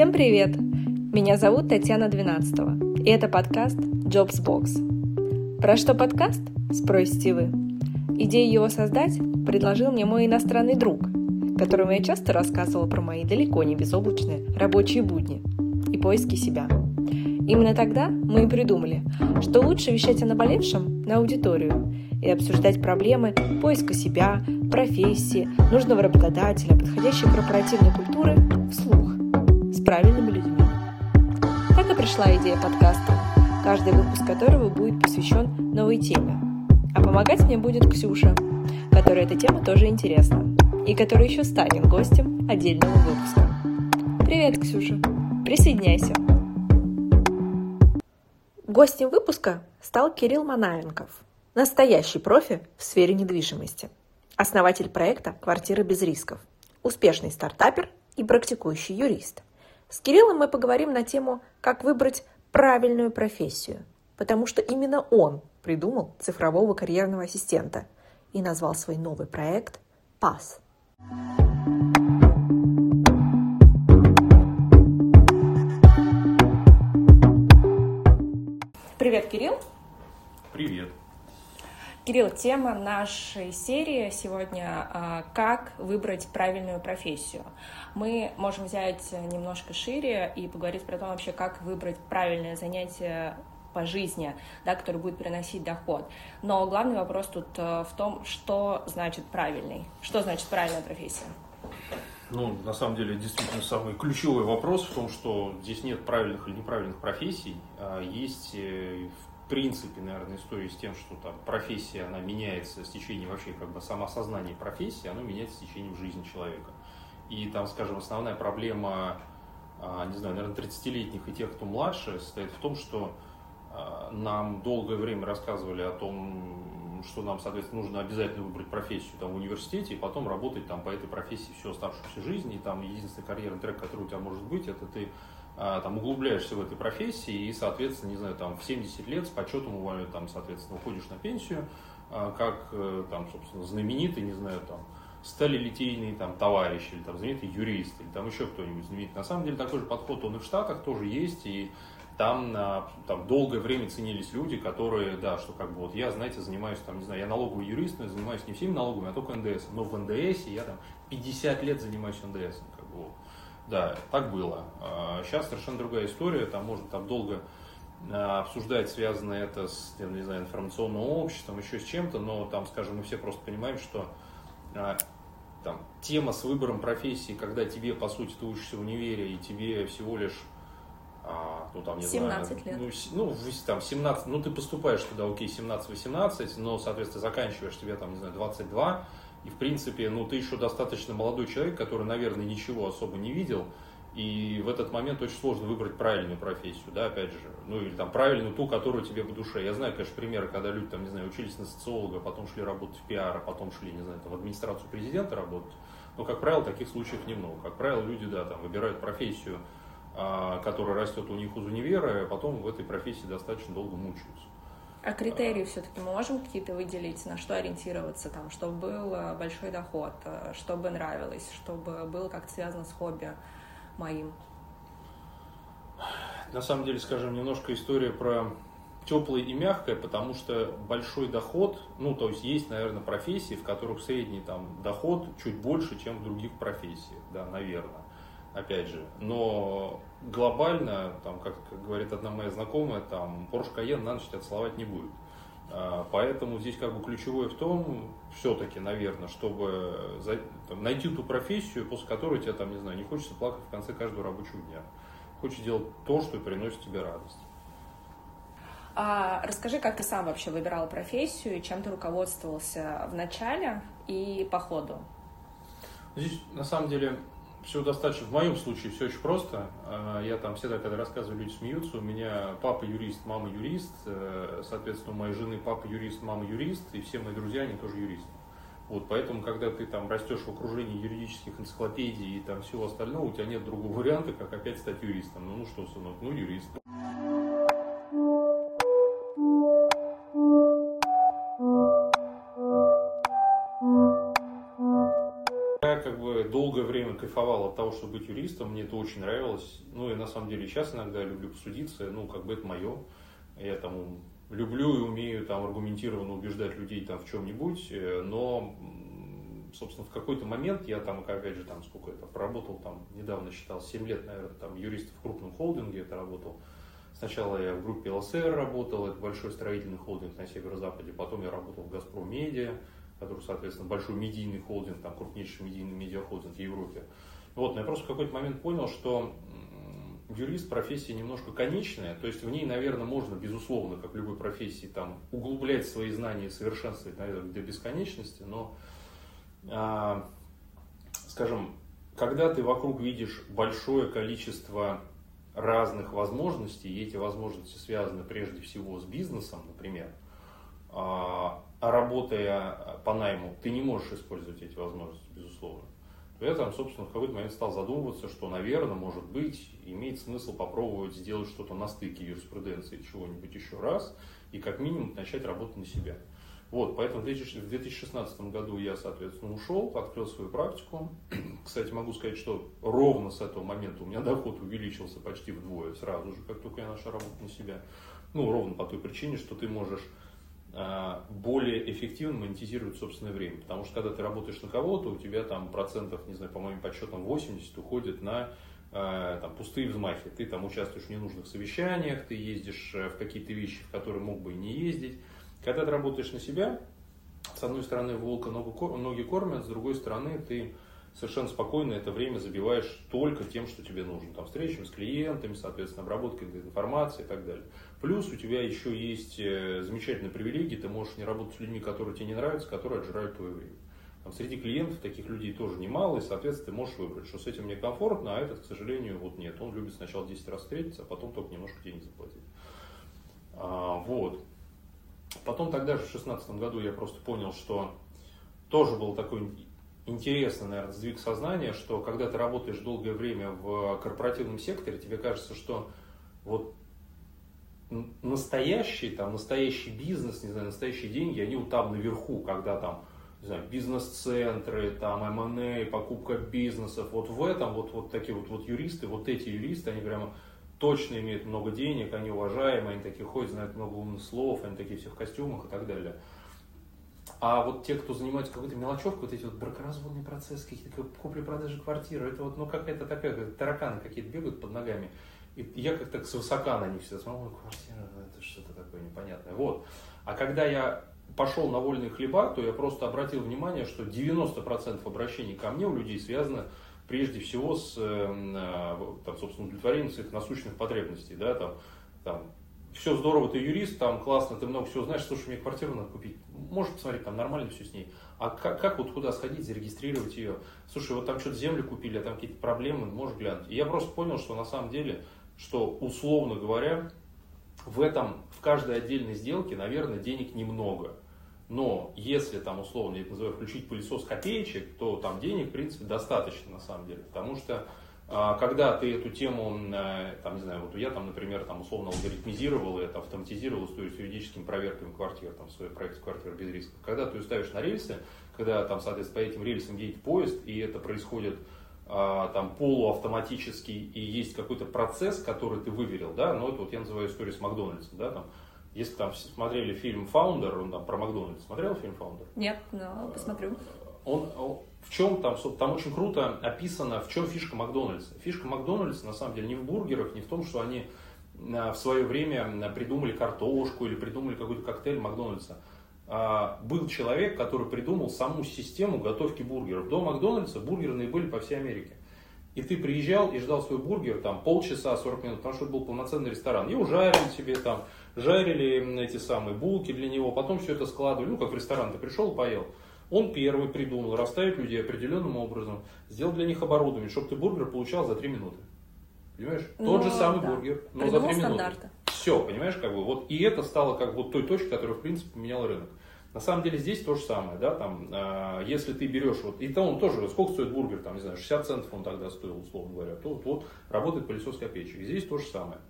Всем привет! Меня зовут Татьяна Двенадцатого, и это подкаст Jobs Box. Про что подкаст? Спросите вы. Идею его создать предложил мне мой иностранный друг, которому я часто рассказывала про мои далеко не безоблачные рабочие будни и поиски себя. Именно тогда мы и придумали, что лучше вещать о наболевшем на аудиторию и обсуждать проблемы поиска себя, профессии, нужного работодателя, подходящей корпоративной культуры вслух, правильными людьми. Так и пришла идея подкаста, каждый выпуск которого будет посвящен новой теме. А помогать мне будет Ксюша, которой эта тема тоже интересна, и которая еще станет гостем отдельного выпуска. Привет, Ксюша! Присоединяйся! Гостем выпуска стал Кирилл Манаенков, настоящий профи в сфере недвижимости, основатель проекта «Квартира без рисков», успешный стартапер и практикующий юрист. С Кириллом мы поговорим на тему «Как выбрать правильную профессию», потому что именно он придумал цифрового карьерного ассистента и назвал свой новый проект «ПАС». Привет, Кирилл. Кирилл, тема нашей серии сегодня а, «Как выбрать правильную профессию». Мы можем взять немножко шире и поговорить про то вообще, как выбрать правильное занятие по жизни, да, который будет приносить доход. Но главный вопрос тут э, в том, что значит правильный, что значит правильная профессия. Ну, на самом деле, действительно, самый ключевой вопрос в том, что здесь нет правильных или неправильных профессий. А есть, э, принципе, наверное, история с тем, что там профессия, она меняется с течением вообще, как бы самоосознание профессии, оно меняется с течением жизни человека. И там, скажем, основная проблема, а, не знаю, наверное, 30-летних и тех, кто младше, состоит в том, что а, нам долгое время рассказывали о том, что нам, соответственно, нужно обязательно выбрать профессию там, в университете и потом работать там, по этой профессии всю оставшуюся жизнь. И там единственный карьерный трек, который у тебя может быть, это ты там углубляешься в этой профессии и, соответственно, не знаю, там в 70 лет с почетом уволят, там, соответственно, уходишь на пенсию, а, как э, там, собственно, знаменитый, не знаю, там, сталелитейный там, товарищ или там, знаменитый юрист или там еще кто-нибудь знаменитый. На самом деле такой же подход он и в Штатах тоже есть, и там, на, там долгое время ценились люди, которые, да, что как бы вот я, знаете, занимаюсь, там, не знаю, я налоговый юрист, но я занимаюсь не всеми налогами, а только НДС. Но в НДС я там 50 лет занимаюсь НДС. Да, так было. Сейчас а совершенно другая история, там можно там долго а, обсуждать, связано это с, не знаю, информационным обществом, еще с чем-то, но там, скажем, мы все просто понимаем, что а, там, тема с выбором профессии, когда тебе, по сути, ты учишься в универе, и тебе всего лишь а, ну, там, не 17 знаю, лет. Ну, ну, там, 17, ну, ты поступаешь туда, окей, 17-18, но, соответственно, заканчиваешь тебе, там, не знаю, 22, и, в принципе, ну, ты еще достаточно молодой человек, который, наверное, ничего особо не видел, и в этот момент очень сложно выбрать правильную профессию, да, опять же, ну, или там правильную ту, которую тебе по душе. Я знаю, конечно, примеры, когда люди, там, не знаю, учились на социолога, потом шли работать в пиар, а потом шли, не знаю, там, в администрацию президента работать, но, как правило, таких случаев немного. Как правило, люди, да, там, выбирают профессию, а, который растет у них из универа, а потом в этой профессии достаточно долго мучаются. А критерии все-таки можем какие-то выделить, на что ориентироваться, там, чтобы был э, большой доход, э, чтобы нравилось, чтобы было как-то связано с хобби моим? На самом деле, скажем, немножко история про теплое и мягкое, потому что большой доход, ну, то есть есть, наверное, профессии, в которых средний там доход чуть больше, чем в других профессиях, да, наверное опять же. Но глобально, там, как, как говорит одна моя знакомая, там Porsche Cayenne на ночь тебя целовать не будет. А, поэтому здесь как бы ключевое в том, все-таки, наверное, чтобы за, там, найти ту профессию, после которой тебе, там, не знаю, не хочется плакать в конце каждого рабочего дня. Хочешь делать то, что приносит тебе радость. А расскажи, как ты сам вообще выбирал профессию чем ты руководствовался в начале и по ходу? Здесь, на самом деле, все достаточно, в моем случае все очень просто. А, я там всегда, когда рассказываю, люди смеются. У меня папа юрист, мама юрист. Э, соответственно, у моей жены папа юрист, мама юрист. И все мои друзья, они тоже юристы. Вот, поэтому, когда ты там растешь в окружении юридических энциклопедий и там всего остального, у тебя нет другого варианта, как опять стать юристом. Ну, ну что, сынок, ну юрист. Кайфовал от того, чтобы быть юристом, мне это очень нравилось. Ну и на самом деле сейчас иногда люблю посудиться, ну как бы это мое. Я там люблю и умею там аргументированно убеждать людей там в чем-нибудь, э, но собственно, в какой-то момент я там, опять же, там, сколько это, проработал там, недавно считал, 7 лет, наверное, там, юрист в крупном холдинге это работал. Сначала я в группе ЛСР работал, это большой строительный холдинг на северо-западе, потом я работал в Газпром Медиа, который, соответственно, большой медийный холдинг, там, крупнейший медийный медиахолдинг в Европе. Вот, но я просто в какой-то момент понял, что юрист профессия немножко конечная, то есть в ней, наверное, можно, безусловно, как в любой профессии, там, углублять свои знания совершенствовать, наверное, до бесконечности, но а, скажем, когда ты вокруг видишь большое количество разных возможностей, и эти возможности связаны прежде всего с бизнесом, например, работая по найму, ты не можешь использовать эти возможности, безусловно, я там, собственно, в какой-то момент стал задумываться, что, наверное, может быть, имеет смысл попробовать сделать что-то на стыке юриспруденции чего-нибудь еще раз, и как минимум начать работать на себя. Вот, поэтому в 2016 году я, соответственно, ушел, открыл свою практику. Кстати, могу сказать, что ровно с этого момента у меня доход увеличился почти вдвое сразу же, как только я начал работать на себя. Ну, ровно по той причине, что ты можешь более эффективно монетизировать собственное время. Потому что когда ты работаешь на кого-то, у тебя там процентов, не знаю, по моим подсчетам 80 уходит на а, там, пустые взмахи. Ты там участвуешь в ненужных совещаниях, ты ездишь э, в какие-то вещи, в которые мог бы и не ездить. Когда ты работаешь на себя, с одной стороны волка ноги кормят, с другой стороны ты совершенно спокойно это время забиваешь только тем, что тебе нужно. Там, встречами с клиентами, соответственно, обработкой информации и так далее. Плюс у тебя еще есть э, замечательные привилегии, ты можешь не работать с людьми, которые тебе не нравятся, которые отжирают твое время. Там, среди клиентов таких людей тоже немало, и, соответственно, ты можешь выбрать, что с этим мне комфортно, а этот, к сожалению, вот нет. Он любит сначала 10 раз встретиться, а потом только немножко денег заплатить. А, вот. Потом тогда же в 2016 году я просто понял, что тоже был такой интересный, наверное, сдвиг сознания, что когда ты работаешь долгое время в корпоративном секторе, тебе кажется, что вот настоящий, там, настоящий бизнес, не знаю, настоящие деньги, они вот там наверху, когда там, не знаю, бизнес-центры, там, M&A, покупка бизнесов, вот в этом вот, вот такие вот, вот юристы, вот эти юристы, они прямо точно имеют много денег, они уважаемые, они такие ходят, знают много умных слов, они такие все в костюмах и так далее. А вот те, кто занимается какой-то мелочевкой, вот эти вот бракоразводные процессы, какие-то купли-продажи квартиры, это вот, ну, какая-то такая, как тараканы какие-то бегают под ногами. И я как-то с свысока на них всегда смотрю, квартира, ну, это что-то такое непонятное. Вот. А когда я пошел на вольные хлеба, то я просто обратил внимание, что 90% обращений ко мне у людей связано прежде всего с, э, там, собственно, удовлетворением своих насущных потребностей, да, там, там, все здорово, ты юрист, там классно, ты много всего знаешь, слушай, мне квартиру надо купить, можешь посмотреть, там нормально все с ней, а как, как вот куда сходить, зарегистрировать ее, слушай, вот там что-то землю купили, а там какие-то проблемы, можешь глянуть. И я просто понял, что на самом деле, что условно говоря, в этом, в каждой отдельной сделке, наверное, денег немного. Но если там условно, я это называю, включить пылесос копеечек, то там денег, в принципе, достаточно на самом деле. Потому что а, когда ты эту тему, э, там, не знаю, вот я там, например, там условно алгоритмизировал это автоматизировал историю с юридическими проверками квартир, там, свой проект квартир без риска. Когда ты ставишь на рельсы, когда там, соответственно, по этим рельсам едет поезд, и это происходит там полуавтоматически, и есть какой-то процесс, который ты выверил, да, но это вот я называю историю с Макдональдсом, да, там, если там смотрели фильм «Founder», он там про Макдональдс, смотрел фильм «Founder»? Нет, но посмотрю. Он, в чем там, там очень круто описано, в чем фишка Макдональдса. Фишка Макдональдса на самом деле не в бургерах, не в том, что они а, в свое время придумали картошку или придумали какой-то коктейль Макдональдса. А, был человек, который придумал саму систему готовки бургеров. До Макдональдса бургерные были по всей Америке. И ты приезжал и ждал свой бургер там полчаса, 40 минут, потому что это был полноценный ресторан. И ужарили тебе там, жарили эти самые булки для него, потом все это складывали, ну как в ресторан ты пришел, поел. Он первый придумал расставить людей определенным образом, сделал для них оборудование, чтобы ты бургер получал за 3 минуты. Понимаешь? Ну, Тот же самый да. бургер, но Придумал за 3 минуты. Все, понимаешь, как бы вот. И это стало как вот той точкой, которая, в принципе, поменяла рынок. На самом деле здесь то же самое, да, там, э, если ты берешь, вот, и то он тоже, сколько стоит бургер, там, не знаю, 60 центов он тогда стоил, условно говоря, то вот, вот работает пылесос копеечек. Здесь то же самое.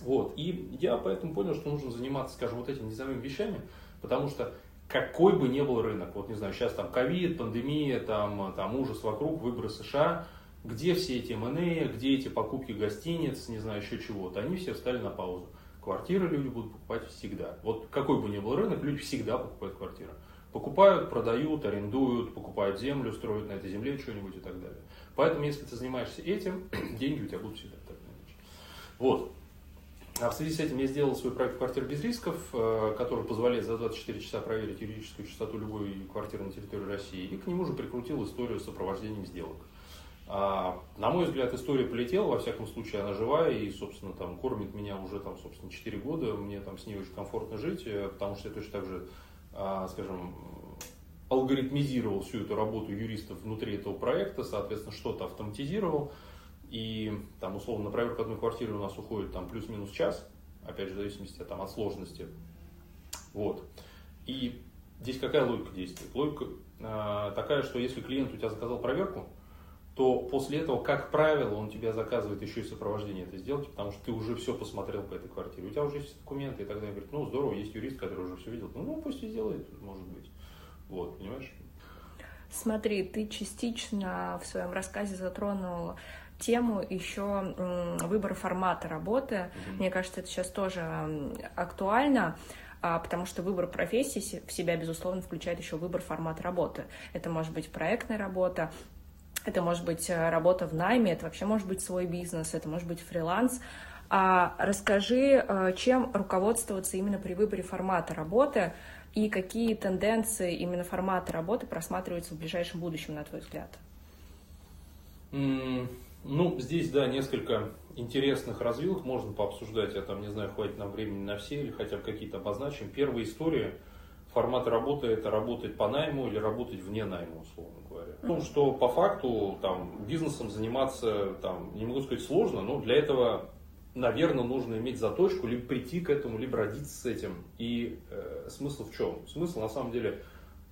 Вот, и я поэтому понял, что нужно заниматься, скажем, вот этими низовыми вещами, потому что какой бы ни был рынок, вот не знаю, сейчас там ковид, пандемия, там, там ужас вокруг, выборы США, где все эти МНЭ, где эти покупки гостиниц, не знаю, еще чего-то, они все встали на паузу. Квартиры люди будут покупать всегда. Вот какой бы ни был рынок, люди всегда покупают квартиры. Покупают, продают, арендуют, покупают землю, строят на этой земле что-нибудь и так далее. Поэтому, если ты занимаешься этим, деньги у тебя будут всегда так иначе. Вот. А в связи с этим я сделал свой проект «Квартира без рисков», э, который позволяет за 24 часа проверить юридическую частоту любой квартиры на территории России. И к нему же прикрутил историю с сопровождением сделок. А, на мой взгляд, история полетела, во всяком случае, она живая и, собственно, там кормит меня уже, там, собственно, 4 года, мне там с ней очень комфортно жить, э, потому что я точно так же, а, скажем, алгоритмизировал всю эту работу юристов внутри этого проекта, соответственно, что-то автоматизировал, и там, условно, на проверку одной квартиры у нас уходит там плюс-минус час, опять же, в зависимости там, от сложности. Вот. И здесь какая логика действует? Логика э, такая, что если клиент у тебя заказал проверку, то после этого, как правило, он тебя заказывает еще и сопровождение этой сделки, потому что ты уже все посмотрел по этой квартире. У тебя уже есть документы, и тогда он говорит, ну здорово, есть юрист, который уже все видел. Ну, ну пусть и сделает, может быть. Вот, понимаешь? Смотри, ты частично в своем рассказе затронул тему еще выбора формата работы. Mm-hmm. Мне кажется, это сейчас тоже актуально а, потому что выбор профессии в себя, безусловно, включает еще выбор формата работы. Это может быть проектная работа, это может быть э, работа в найме, это вообще может быть свой бизнес, это может быть фриланс. А расскажи, э, чем руководствоваться именно при выборе формата работы и какие тенденции именно формата работы просматриваются в ближайшем будущем, на твой взгляд? Ну, здесь, да, несколько интересных развилок можно пообсуждать. Я там, не знаю, хватит нам времени на все или хотя бы какие-то обозначим. Первая история – формат работы это работать по найму или работать вне найма, условно говоря. Ну, что по факту там бизнесом заниматься, там, не могу сказать сложно, но для этого, наверное, нужно иметь заточку, либо прийти к этому, либо родиться с этим. И э, смысл в чем? Смысл на самом деле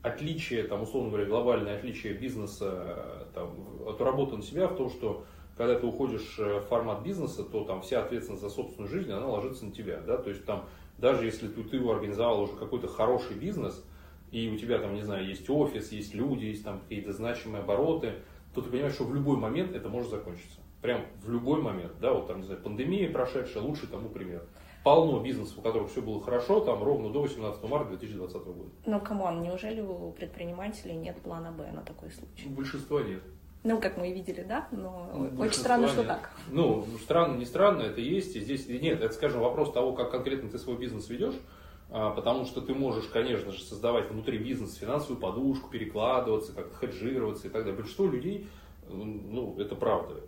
отличие, там, условно говоря, глобальное отличие бизнеса там, от работы на себя в том, что когда ты уходишь в формат бизнеса, то там вся ответственность за собственную жизнь, она ложится на тебя, да, то есть там даже если ты, ты организовал уже какой-то хороший бизнес, и у тебя там, не знаю, есть офис, есть люди, есть там какие-то значимые обороты, то ты понимаешь, что в любой момент это может закончиться. Прям в любой момент, да, вот там, не знаю, пандемия прошедшая, лучший тому пример. Полно бизнесов, у которых все было хорошо, там ровно до 18 марта 2020 года. Ну, come on, неужели у предпринимателей нет плана Б на такой случай? У большинства нет. Ну, как мы видели, да, но ну, очень странно, что так. Ну, странно, не странно, это есть. И здесь нет, это, скажем, вопрос того, как конкретно ты свой бизнес ведешь. А, потому что ты можешь, конечно же, создавать внутри бизнеса финансовую подушку, перекладываться, как-то хеджироваться и так далее. Большинство людей, ну, это правда,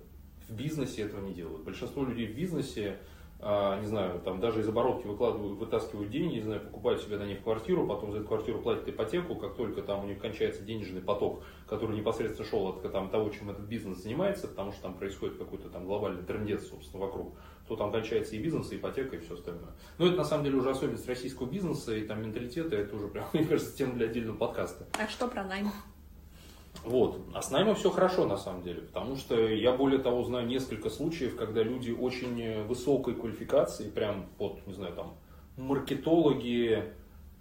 в бизнесе этого не делают. Большинство людей в бизнесе а, не знаю, там даже из оборотки выкладывают, вытаскивают деньги, не знаю, покупают себе на них квартиру, потом за эту квартиру платят ипотеку, как только там у них кончается денежный поток, который непосредственно шел от там, того, чем этот бизнес занимается, потому что там происходит какой-то там глобальный трендец, собственно, вокруг, то там кончается и бизнес, и ипотека, и все остальное. Но это на самом деле уже особенность российского бизнеса и там менталитета, это уже прям, мне кажется, тема для отдельного подкаста. А что про найм? Вот. А с наймом все хорошо на самом деле, потому что я более того знаю несколько случаев, когда люди очень высокой квалификации, прям вот, не знаю, там, маркетологи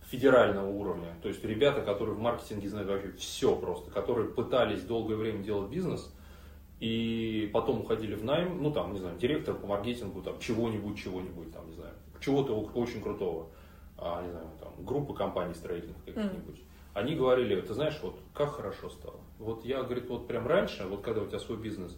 федерального уровня, то есть ребята, которые в маркетинге знают вообще все просто, которые пытались долгое время делать бизнес, и потом уходили в найм, ну там, не знаю, директор по маркетингу, там, чего-нибудь, чего-нибудь, там, не знаю, чего-то очень крутого, а, не знаю, там, группы компаний строительных каких-нибудь. Mm они говорили, ты знаешь, вот как хорошо стало. Вот я, говорит, вот прям раньше, вот когда у тебя свой бизнес,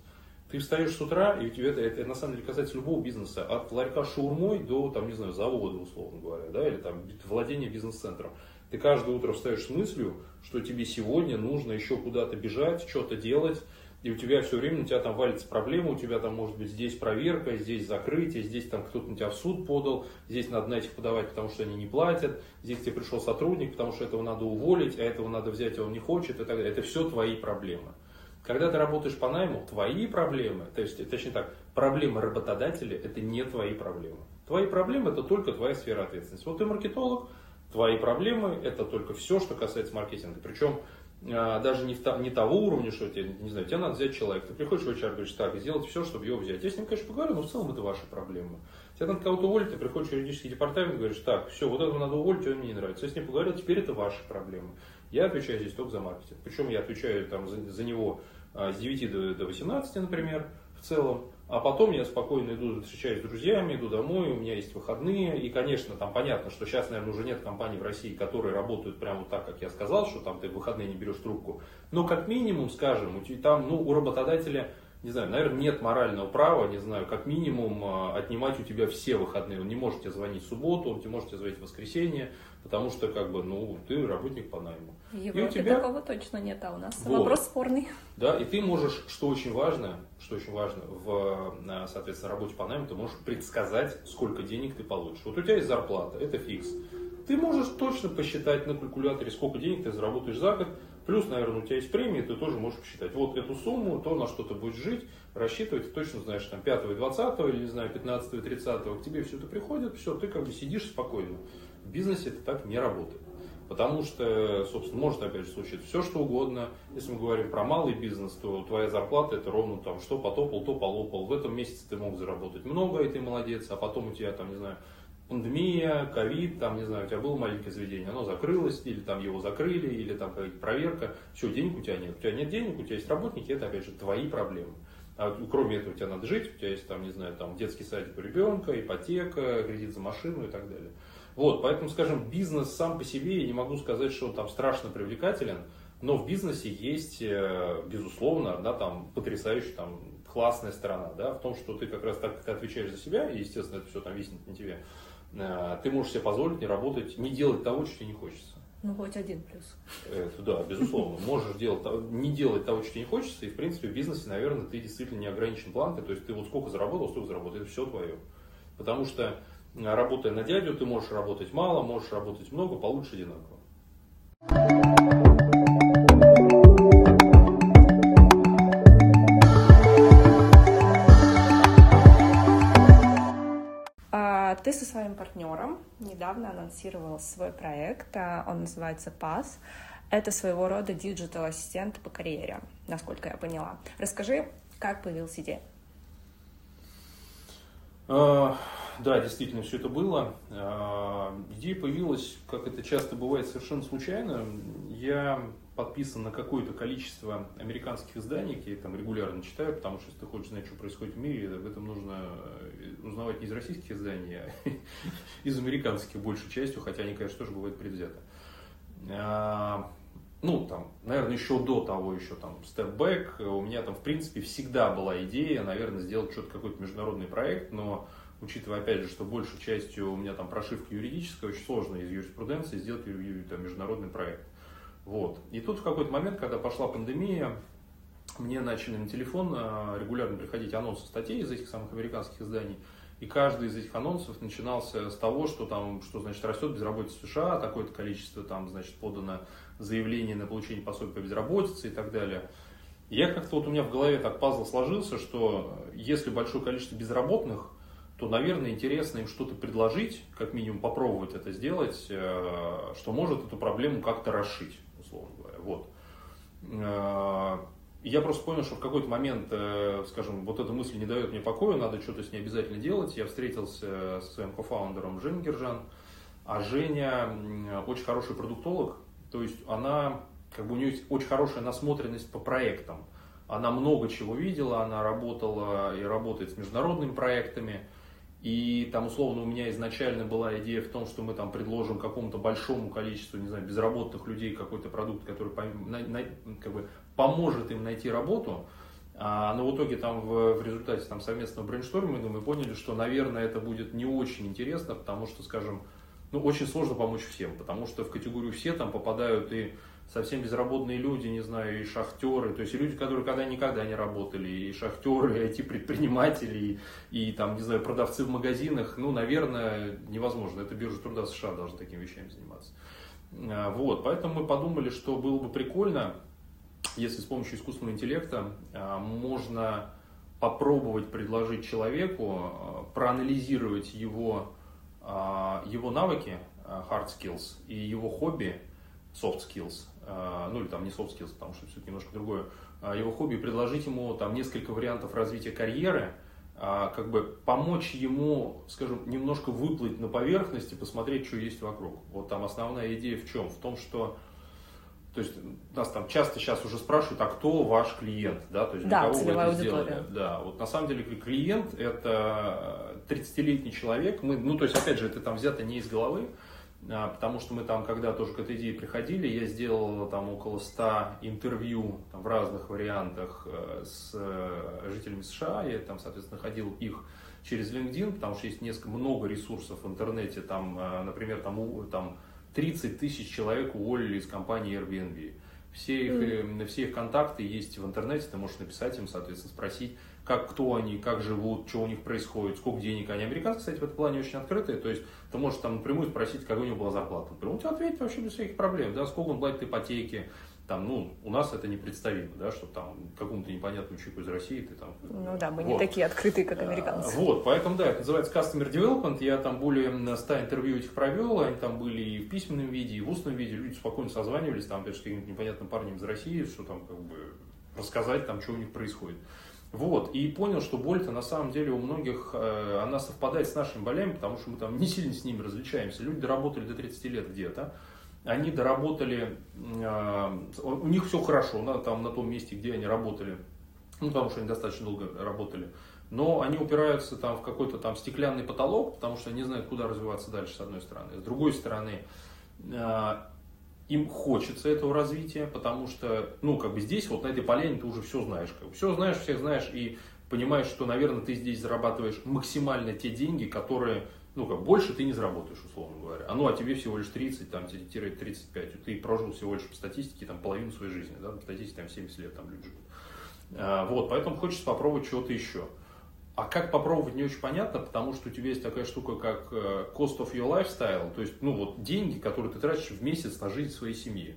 ты встаешь с утра, и у тебя это, это на самом деле касается любого бизнеса, от ларька шаурмой до, там, не знаю, завода, условно говоря, да, или там владения бизнес-центром. Ты каждое утро встаешь с мыслью, что тебе сегодня нужно еще куда-то бежать, что-то делать, и у тебя все время, у тебя там валится проблема, у тебя там может быть здесь проверка, здесь закрытие, здесь там кто-то на тебя в суд подал, здесь надо на этих подавать, потому что они не платят, здесь тебе пришел сотрудник, потому что этого надо уволить, а этого надо взять, а он не хочет и так далее. Это все твои проблемы. Когда ты работаешь по найму, твои проблемы, то есть, точнее так, проблемы работодателя – это не твои проблемы. Твои проблемы – это только твоя сфера ответственности. Вот ты маркетолог, твои проблемы – это только все, что касается маркетинга. Причем даже не, в, не того уровня, что тебе, не знаю, тебе надо взять человека. Ты приходишь в HR, говоришь, так, сделать все, чтобы его взять. Я с ним, конечно, поговорю, но в целом это ваши проблемы. Тебе надо кого-то уволить, ты приходишь в юридический департамент, говоришь, так, все, вот этого надо уволить, он мне не нравится. Я с ним поговорил, теперь это ваши проблемы. Я отвечаю здесь только за маркетинг. Причем я отвечаю там, за, за него а, с 9 до, до 18, например, в целом. А потом я спокойно иду, встречаюсь с друзьями, иду домой, у меня есть выходные. И, конечно, там понятно, что сейчас, наверное, уже нет компаний в России, которые работают прямо вот так, как я сказал, что там ты в выходные не берешь трубку. Но как минимум, скажем, там, ну, у работодателя не знаю, наверное, нет морального права, не знаю, как минимум а, отнимать у тебя все выходные. Он не может тебе звонить в субботу, он не может тебе звонить в воскресенье, потому что, как бы, ну, ты работник по найму. В Европе и у тебя... такого точно нет, а у нас вот. вопрос спорный. Да, и ты можешь, что очень важно, что очень важно, в, соответственно, работе по найму, ты можешь предсказать, сколько денег ты получишь. Вот у тебя есть зарплата, это фикс. Ты можешь точно посчитать на калькуляторе, сколько денег ты заработаешь за год, Плюс, наверное, у тебя есть премии, ты тоже можешь посчитать. Вот эту сумму, то, на что ты будешь жить, рассчитывать, ты точно знаешь, там, 5 и 20 или, не знаю, 15 и 30 к тебе все это приходит, все, ты как бы сидишь спокойно. В бизнесе это так не работает. Потому что, собственно, может опять же случиться все, что угодно. Если мы говорим про малый бизнес, то твоя зарплата это ровно там, что потопал, то полопал. В этом месяце ты мог заработать много, и ты молодец, а потом у тебя там, не знаю, пандемия, ковид, там, не знаю, у тебя было маленькое заведение, оно закрылось, или там его закрыли, или там какая-то проверка, все, денег у тебя нет. У тебя нет денег, у тебя есть работники, это, опять же, твои проблемы. А кроме этого, у тебя надо жить, у тебя есть там, не знаю, там детский садик у ребенка, ипотека, кредит за машину и так далее. Вот, поэтому, скажем, бизнес сам по себе, я не могу сказать, что он там страшно привлекателен, но в бизнесе есть, э, безусловно, да, там потрясающая, там, классная сторона, да, в том, что ты как раз так, как отвечаешь за себя, и, естественно, это все там виснет на тебе, ты можешь себе позволить не работать, не делать того, что тебе не хочется. Ну, хоть один плюс. Это, да, безусловно. Можешь делать, не делать того, что тебе не хочется, и, в принципе, в бизнесе, наверное, ты действительно не ограничен планкой, то есть ты вот сколько заработал, столько заработал, это все твое. Потому что, э, работая на дядю, ты можешь работать мало, можешь работать много, получишь одинаково. Ты со своим партнером недавно анонсировал свой проект, а, он называется PAS. Это своего рода digital-ассистент по карьере, насколько я поняла. Расскажи, как появилась идея? А, да, действительно, все это было. А, идея появилась, как это часто бывает, совершенно случайно. Я подписан на какое-то количество американских изданий, я их там регулярно читаю, потому что если ты хочешь знать, что происходит в мире, об этом нужно э, узнавать не из российских изданий, а из американских большей частью, хотя они, конечно, тоже бывают предвзяты. А, ну, там, наверное, еще до того, еще там, step back, у меня там, в принципе, всегда была идея, наверное, сделать что-то, какой-то международный проект, но учитывая, опять же, что большей частью у меня там прошивка юридическая, очень сложно из юриспруденции сделать там, международный проект. Вот. И тут в какой-то момент, когда пошла пандемия, мне начали на телефон а, регулярно приходить анонсы статей из этих самых американских изданий. И каждый из этих анонсов начинался с того, что там, что значит растет безработица в США, такое-то количество там, значит, подано заявление на получение пособия по безработице и так далее. И я как-то вот у меня в голове так пазл сложился, что если большое количество безработных, то, наверное, интересно им что-то предложить, как минимум попробовать это сделать, э, что может эту проблему как-то расшить. Вот. Э, я просто понял, что в какой-то момент, э, скажем, вот эта мысль не дает мне покоя, надо что-то с ней обязательно делать. Я встретился со своим кофаундером Женей Гержан, а Женя очень хороший продуктолог, то есть она, как бы у нее есть очень хорошая насмотренность по проектам. Она много чего видела, она работала и работает с международными проектами – и там, условно, у меня изначально была идея в том, что мы там предложим какому-то большому количеству, не знаю, безработных людей какой-то продукт, который как бы поможет им найти работу. А, но в итоге там в, в результате там, совместного брейншторминга мы поняли, что, наверное, это будет не очень интересно, потому что, скажем, ну, очень сложно помочь всем, потому что в категорию все там попадают и совсем безработные люди, не знаю, и шахтеры, то есть и люди, которые когда никогда не работали, и шахтеры, и IT-предприниматели, и, и там, не знаю, продавцы в магазинах, ну, наверное, невозможно. Это биржа труда США должна такими вещами заниматься. А, вот, поэтому мы подумали, что было бы прикольно, если с помощью искусственного интеллекта а, можно попробовать предложить человеку, а, проанализировать его, его навыки, hard skills, и его хобби, soft skills, ну или там не soft skills, потому что все-таки немножко другое, а, его хобби, предложить ему там несколько вариантов развития карьеры, а, как бы помочь ему, скажем, немножко выплыть на поверхность и посмотреть, что есть вокруг. Вот там основная идея в чем? В том, что то есть нас там часто сейчас уже спрашивают, а кто ваш клиент, да, то есть да, для кого вы это сделали? Да, вот на самом деле клиент это 30-летний человек, мы, ну то есть опять же это там взято не из головы, а, потому что мы там, когда тоже к этой идее приходили, я сделал там около 100 интервью там, в разных вариантах э, с э, жителями США, я там, соответственно, ходил их через LinkedIn, потому что есть несколько, много ресурсов в интернете, там, э, например, там, там 30 тысяч человек уволили из компании Airbnb. Все их, mm. все их контакты есть в интернете, ты можешь написать им, соответственно, спросить, как, кто они, как живут, что у них происходит, сколько денег они. Американцы, кстати, в этом плане очень открытые, то есть ты можешь там напрямую спросить, какая у него была зарплата. Например, он тебе ответит вообще без всяких проблем, да, сколько он платит ипотеки, там, ну, у нас это непредставимо, да, что там какому-то непонятному человеку из России ты там... Ну да, мы вот. не такие открытые, как американцы. Вот, поэтому, да, это называется Customer Development, я там более 100 интервью этих провел, они там были и в письменном виде, и в устном виде, люди спокойно созванивались, там, даже с каким-то непонятным парнем из России, что там, как бы, рассказать там, что у них происходит. Вот, и понял, что боль-то на самом деле у многих, э, она совпадает с нашими болями, потому что мы там не сильно с ними различаемся. Люди доработали до 30 лет где-то, они доработали, э, у них все хорошо, на, там, на том месте, где они работали, ну, потому что они достаточно долго работали, но они упираются там в какой-то там стеклянный потолок, потому что они не знают, куда развиваться дальше, с одной стороны. С другой стороны, э, им хочется этого развития, потому что, ну, как бы здесь, вот на этой поляне ты уже все знаешь. Как бы, все знаешь, всех знаешь, и понимаешь, что, наверное, ты здесь зарабатываешь максимально те деньги, которые, ну, как больше ты не заработаешь, условно говоря. А ну, а тебе всего лишь 30, там, 35. Ты прожил всего лишь по статистике, там, половину своей жизни, да, по статистике, там, 70 лет там люди живут. А, вот, поэтому хочется попробовать чего-то еще. А как попробовать не очень понятно, потому что у тебя есть такая штука, как э, cost of your lifestyle, то есть, ну вот деньги, которые ты тратишь в месяц на жизнь своей семьи.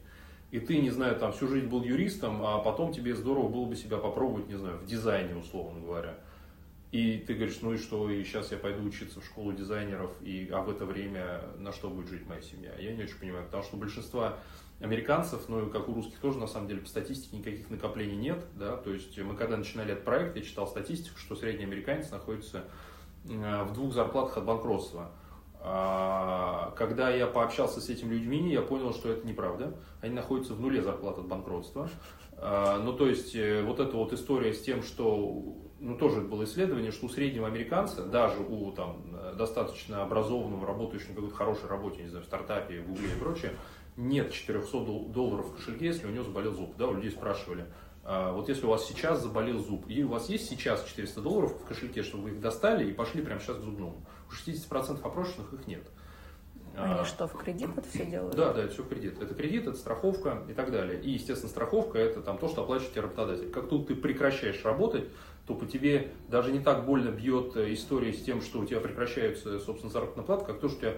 И ты, не знаю, там всю жизнь был юристом, а потом тебе здорово было бы себя попробовать, не знаю, в дизайне, условно говоря. И ты говоришь, ну и что, и сейчас я пойду учиться в школу дизайнеров, и, а в это время на что будет жить моя семья? Я не очень понимаю, потому что большинство американцев, ну и как у русских тоже, на самом деле, по статистике никаких накоплений нет, да, то есть мы когда начинали этот проект, я читал статистику, что средний американец находится э, в двух зарплатах от банкротства. А, когда я пообщался с этими людьми, я понял, что это неправда. Они находятся в нуле зарплат от банкротства. А, ну, то есть, э, вот эта вот история с тем, что, ну, тоже было исследование, что у среднего американца, даже у там достаточно образованного, работающего на какой-то хорошей работе, не знаю, в стартапе, в Гугле и прочее, нет 400 долларов в кошельке, если у него заболел зуб. Да, у людей спрашивали, а, вот если у вас сейчас заболел зуб, и у вас есть сейчас 400 долларов в кошельке, чтобы вы их достали и пошли прямо сейчас к зубному. У 60% опрошенных их нет. Они а, что, в кредит это все делают? Да, да, это все в кредит. Это кредит, это страховка и так далее. И, естественно, страховка это там то, что оплачивает тебе работодатель. Как тут ты прекращаешь работать, то по тебе даже не так больно бьет э, история с тем, что у тебя прекращается, собственно, заработная плата, как то, что у тебя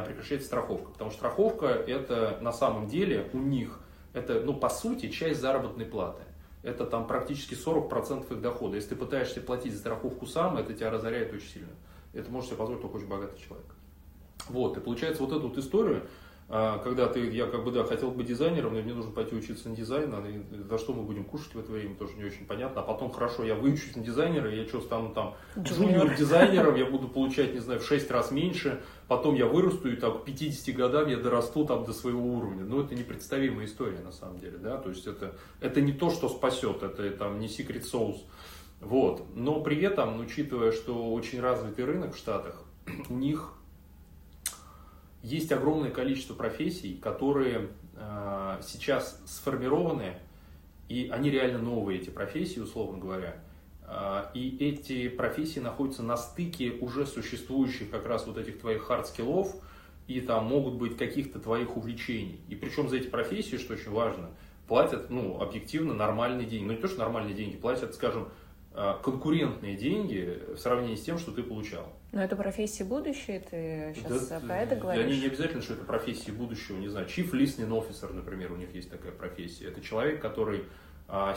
прекращается страховка. Потому что страховка это на самом деле у них, это, ну, по сути, часть заработной платы. Это там практически 40% их дохода. Если ты пытаешься платить за страховку сам, это тебя разоряет очень сильно. Это может себе позволить только очень богатый человек. Вот, и получается вот эту вот историю, а, когда ты, я как бы, да, хотел быть дизайнером, но мне нужно пойти учиться на дизайн, а за что мы будем кушать в это время, тоже не очень понятно. А потом, хорошо, я выучусь на дизайнера, я что, стану там джуниор-дизайнером, я буду получать, не знаю, в 6 раз меньше, потом я вырасту, и там к 50 годам я дорасту там до своего уровня. Ну, это непредставимая история, на самом деле, да, то есть это, это не то, что спасет, это там не secret sauce. Вот. Но при этом, учитывая, что очень развитый рынок в Штатах, у них есть огромное количество профессий, которые э, сейчас сформированы, и они реально новые, эти профессии, условно говоря. Э, и эти профессии находятся на стыке уже существующих как раз вот этих твоих hard skill ов, и там могут быть каких-то твоих увлечений. И причем за эти профессии, что очень важно, платят, ну, объективно нормальные деньги. Ну, не то, что нормальные деньги, платят, скажем, конкурентные деньги в сравнении с тем, что ты получал. Но это профессии будущее, ты сейчас да, про это говоришь? Они не обязательно, что это профессии будущего, не знаю, Chief Listening Officer, например, у них есть такая профессия. Это человек, который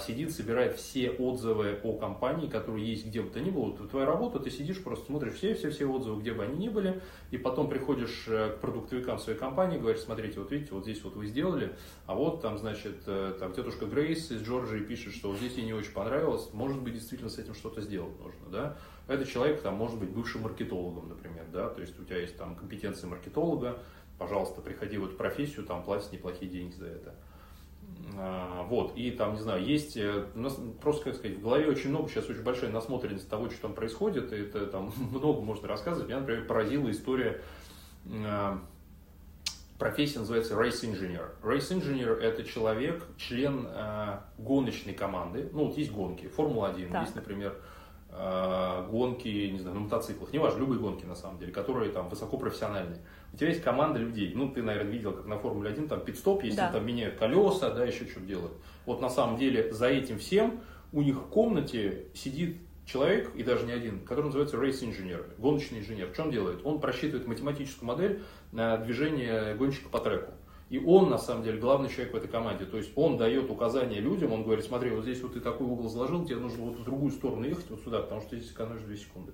сидит, собирает все отзывы о компании, которые есть где бы то ни было. Вот твоя работа, ты сидишь, просто смотришь все-все-все отзывы, где бы они ни были, и потом приходишь э, к продуктовикам своей компании, говоришь, смотрите, вот видите, вот здесь вот вы сделали, а вот там, значит, э, там тетушка Грейс из Джорджии пишет, что вот здесь ей не очень понравилось, может быть, действительно с этим что-то сделать нужно, да. Этот человек, там, может быть, бывшим маркетологом, например, да, то есть у тебя есть там компетенции маркетолога, пожалуйста, приходи в эту профессию, там платят неплохие деньги за это. А, вот, и там, не знаю, есть, э, у нас, просто, как сказать, в голове очень много, сейчас очень большая насмотренность того, что там происходит, и это там много можно рассказывать. Меня, например, поразила история, а, профессия называется race engineer. Race engineer – это человек, член э, гоночной команды, ну, вот есть гонки, Формула-1, есть, например, гонки, не знаю, на мотоциклах, неважно, любые гонки, на самом деле, которые там высокопрофессиональные у тебя есть команда людей. Ну, ты, наверное, видел, как на Формуле 1, там пит-стоп, если да. там меняют колеса, да, еще что-то делают. Вот на самом деле за этим всем у них в комнате сидит человек, и даже не один, который называется engineer, гоночный инженер. Что он делает? Он просчитывает математическую модель на движение гонщика по треку. И он, на самом деле, главный человек в этой команде. То есть он дает указания людям, он говорит, смотри, вот здесь вот ты такой угол заложил, тебе нужно вот в другую сторону ехать, вот сюда, потому что здесь экономишь 2 секунды.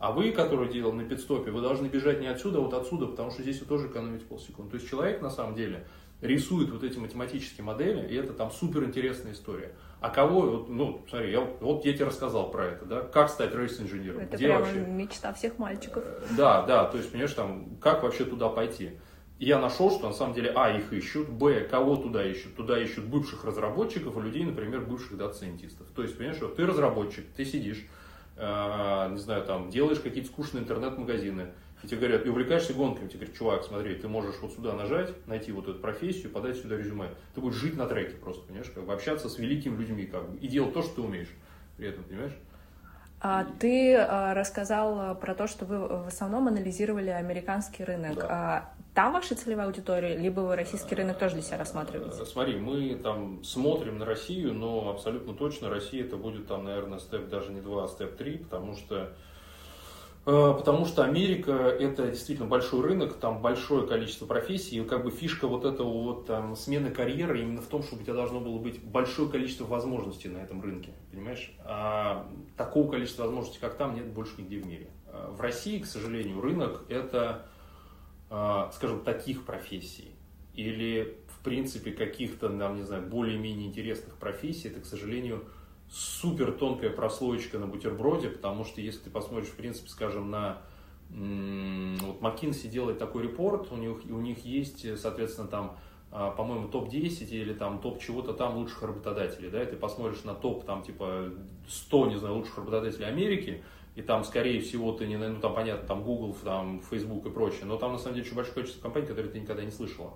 А вы, который делал на пидстопе, вы должны бежать не отсюда, а вот отсюда, потому что здесь вы тоже экономите полсекунды. То есть человек, на самом деле, рисует вот эти математические модели, и это там супер интересная история. А кого, вот, ну, смотри, я, вот я тебе рассказал про это, да, как стать рейс-инженером. Это Где прямо вообще? мечта всех мальчиков. Э, да, да, то есть, понимаешь, там, как вообще туда пойти. я нашел, что на самом деле, а, их ищут, б, кого туда ищут? Туда ищут бывших разработчиков и людей, например, бывших data scientist ов. То есть, понимаешь, вот ты разработчик, ты сидишь, не знаю, там, делаешь какие-то скучные интернет-магазины, и тебе говорят, и увлекаешься гонками, тебе говорят, чувак, смотри, ты можешь вот сюда нажать, найти вот эту профессию, подать сюда резюме. Ты будешь жить на треке просто, понимаешь, как бы общаться с великими людьми, как бы, и делать то, что ты умеешь при этом, понимаешь? А, ты а, рассказал про то, что вы в основном анализировали американский рынок. Да. А, там ваша целевая аудитория, либо вы российский рынок тоже для себя рассматриваете? Смотри, мы там смотрим на Россию, но абсолютно точно Россия это будет там, наверное, степ даже не 2, а степ 3, потому что э, Потому что Америка это действительно большой рынок, там большое количество профессий, и как бы фишка вот этого вот там, смены карьеры именно в том, чтобы у тебя должно было быть большое количество возможностей на этом рынке, понимаешь? А такого количества возможностей, как там, нет больше нигде в мире. А в России, к сожалению, рынок это скажем, таких профессий? Или, в принципе, каких-то, нам, не знаю, более-менее интересных профессий, это, к сожалению, супер тонкая прослоечка на бутерброде, потому что если ты посмотришь, в принципе, скажем, на вот McKinsey делает такой репорт, у них, у них есть, соответственно, там, а, по-моему, топ-10 или там топ чего-то там лучших работодателей, да, и ты посмотришь на топ, там, типа, 100, не знаю, лучших работодателей Америки, и там, скорее всего, ты не, ну, там, понятно, там Google, там, Facebook и прочее, но там, на самом деле, очень большое количество компаний, которые ты никогда не слышала.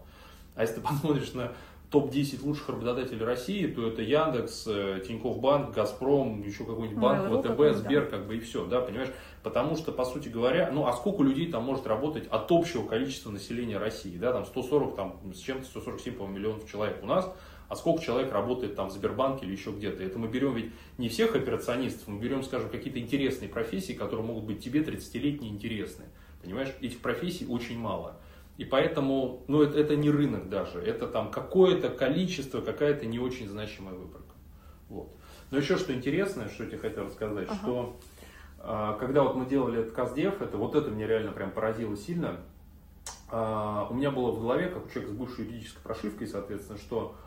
А если ты посмотришь на топ-10 лучших работодателей России, то это Яндекс, э, Тинькофф Банк, Газпром, еще какой-нибудь банк, ну, ВТБ, Сбер, как бы и все, да, понимаешь? Потому что, по сути говоря, ну, а сколько людей там может работать от общего количества населения России, да, там 140, там, с чем-то 147, по миллионов человек у нас, а сколько человек работает там в Сбербанке или еще где-то. Это мы берем ведь не всех операционистов, мы берем, скажем, какие-то интересные профессии, которые могут быть тебе 30-летние интересны. Понимаешь, этих профессий очень мало. И поэтому, ну, это, это не рынок даже, это там какое-то количество, какая-то не очень значимая выборка. Вот. Но еще что интересное, что я тебе хотел рассказать, ага. что э, когда вот мы делали этот Каздев, это вот это меня реально прям поразило сильно. Э, у меня было в голове, как у человека с бывшей юридической прошивкой, соответственно, что а,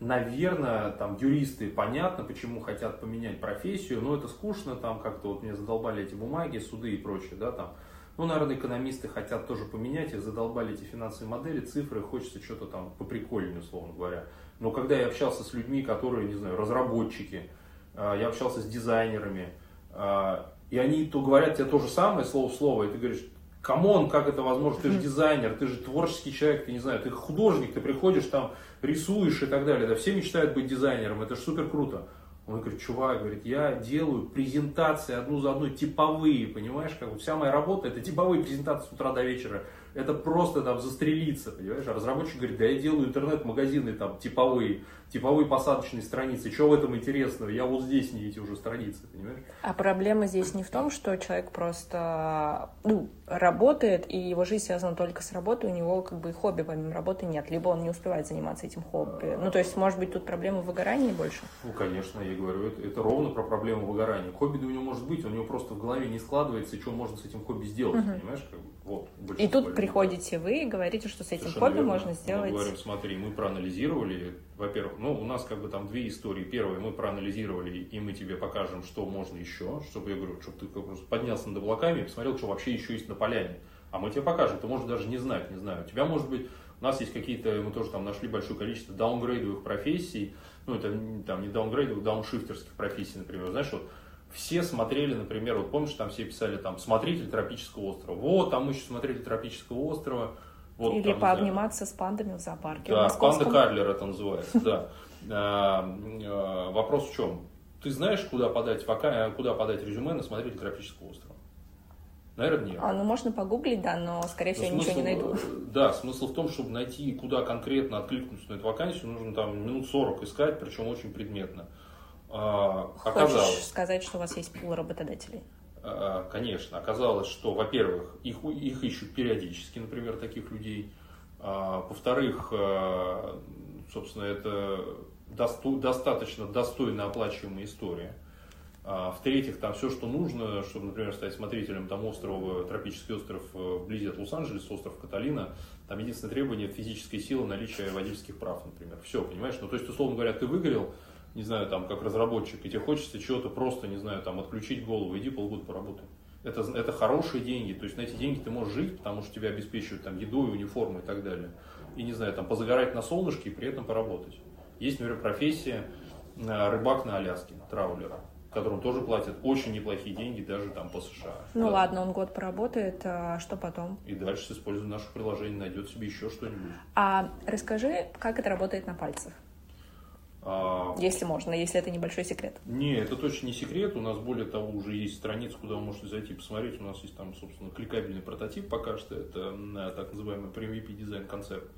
наверное, там юристы понятно, почему хотят поменять профессию, но это скучно, там как-то вот мне задолбали эти бумаги, суды и прочее, да, там. Ну, наверное, экономисты хотят тоже поменять, их задолбали эти финансовые модели, цифры, хочется что-то там поприкольнее, условно говоря. Но когда я общался с людьми, которые, не знаю, разработчики, а, я общался с дизайнерами, а, и они то говорят тебе то же самое, слово в слово, и ты говоришь, come on, как это возможно, ты же дизайнер, ты же творческий человек, ты не знаю, ты художник, ты приходишь там, рисуешь и так далее, да, все мечтают быть дизайнером, это же супер круто. Он говорит, чувак, говорит, я делаю презентации одну за одной, типовые, понимаешь, как вот вся моя работа, это типовые презентации с утра до вечера. Это просто там застрелиться, понимаешь? А разработчик говорит, да я делаю интернет-магазины там типовые, типовые посадочные страницы, что в этом интересного? Я вот здесь не эти уже страницы, понимаешь? А проблема здесь не в том, что человек просто ну, работает, и его жизнь связана только с работой, у него как бы хобби помимо работы нет, либо он не успевает заниматься этим хобби. Ну, то есть, может быть, тут проблема выгорания больше? Ну, конечно, я говорю, это, это ровно про проблему выгорания. Хобби у него может быть, у него просто в голове не складывается, что можно с этим хобби сделать, угу. понимаешь? Как бы, вот, и тут приходите вы и говорите, что с этим Совершенно хобби верно. можно сделать. Мы говорим, смотри, мы проанализировали, во-первых, ну, у нас как бы там две истории. Первая, мы проанализировали, и мы тебе покажем, что можно еще, чтобы, я говорю, чтобы ты как бы поднялся над облаками и посмотрел, что вообще еще есть на поляне. А мы тебе покажем, ты можешь даже не знать, не знаю. У тебя может быть, у нас есть какие-то, мы тоже там нашли большое количество даунгрейдовых профессий, ну, это там не даунгрейдовых, дауншифтерских профессий, например. Знаешь, вот все смотрели, например, вот помнишь, там все писали там «Смотритель тропического острова». Вот, там еще «Смотритель тропического острова». Вот, Или там, пообниматься с пандами в зоопарке. Да, в панда Карлер это называется, да. А, а, вопрос в чем? Ты знаешь, куда подать, куда подать резюме на «Смотритель тропического острова»? Наверное, нет. А, ну можно погуглить, да, но, скорее всего, но смысл, ничего не найду. Э, да, смысл в том, чтобы найти, куда конкретно откликнуться на эту вакансию, нужно там минут 40 искать, причем очень предметно. А, оказалось, Хочешь сказать, что у вас есть пул работодателей? А, конечно. Оказалось, что, во-первых, их, их ищут периодически, например, таких людей. А, во-вторых, собственно, это досту, достаточно достойно оплачиваемая история. В-третьих, там все, что нужно, чтобы, например, стать смотрителем там острова, тропический остров э, вблизи от Лос-Анджелеса, остров Каталина, там единственное требование – физической силы, наличие водительских прав, например. Все, понимаешь? Ну, то есть, условно говоря, ты выгорел, не знаю, там, как разработчик, и тебе хочется чего-то просто, не знаю, там, отключить голову, иди полгода поработай. Это, это хорошие деньги, то есть на эти деньги ты можешь жить, потому что тебя обеспечивают там едой, униформой и так далее. И, не знаю, там, позагорать на солнышке и при этом поработать. Есть, например, профессия э, рыбак на Аляске, траулера которому тоже платят очень неплохие деньги даже там по США. Ну да. ладно, он год поработает, а что потом? И дальше с использованием наших приложений найдет себе еще что-нибудь. А расскажи, как это работает на пальцах? А, если можно, если это небольшой секрет. Не, это точно не секрет. У нас, более того, уже есть страница, куда вы можете зайти и посмотреть. У нас есть там, собственно, кликабельный прототип пока что. Это так называемый MVP дизайн концепт.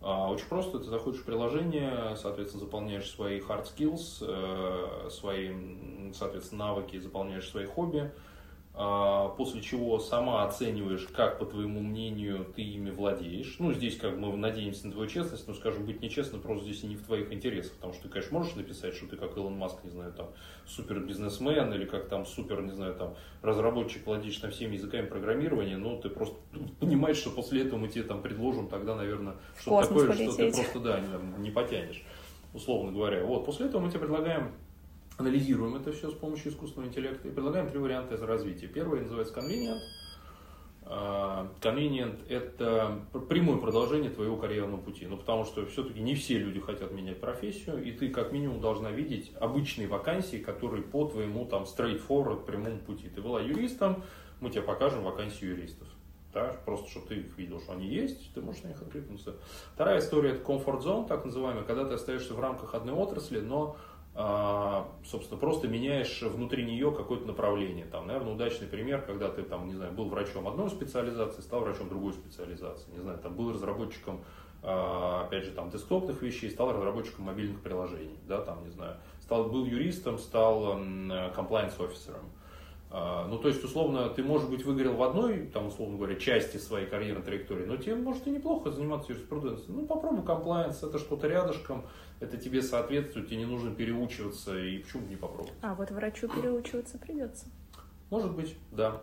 А, очень просто, ты заходишь в приложение, соответственно, заполняешь свои hard skills, э, свои, соответственно, навыки, заполняешь свои хобби, после чего сама оцениваешь, как, по твоему мнению, ты ими владеешь. Ну, здесь как мы надеемся на твою честность, но, скажем, быть нечестным просто здесь и не в твоих интересах, потому что ты, конечно, можешь написать, что ты как Илон Маск, не знаю, там, супер бизнесмен или как там супер, не знаю, там, разработчик, владеешь там всеми языками программирования, но ты просто понимаешь, что после этого мы тебе там предложим тогда, наверное, что-то такое, полететь. что ты просто, да, не, не потянешь, условно говоря. Вот, после этого мы тебе предлагаем анализируем это все с помощью искусственного интеллекта и предлагаем три варианта развития. Первый называется convenient. А, convenient – это прямое продолжение твоего карьерного пути. Ну, потому что все-таки не все люди хотят менять профессию, и ты как минимум должна видеть обычные вакансии, которые по твоему там straightforward прямому пути. Ты была юристом, мы тебе покажем вакансии юристов. Да, просто чтобы ты их видел, что они есть, ты можешь на них откликнуться. Вторая история – это comfort zone, так называемая, когда ты остаешься в рамках одной отрасли, но собственно, просто меняешь внутри нее какое-то направление. Там, наверное, удачный пример, когда ты, там, не знаю, был врачом одной специализации, стал врачом другой специализации. Не знаю, там, был разработчиком, а, опять же, там, десктопных вещей, стал разработчиком мобильных приложений, да, там, не знаю, стал, был юристом, стал комплайенс-офисером. А, ну, то есть, условно, ты, может быть, выгорел в одной, там, условно говоря, части своей карьерной траектории, но тебе, может, и неплохо заниматься юриспруденцией. Ну, попробуй комплайенс, это что-то рядышком, это тебе соответствует, тебе не нужно переучиваться, и почему не попробовать? А вот врачу переучиваться придется. Может быть, да.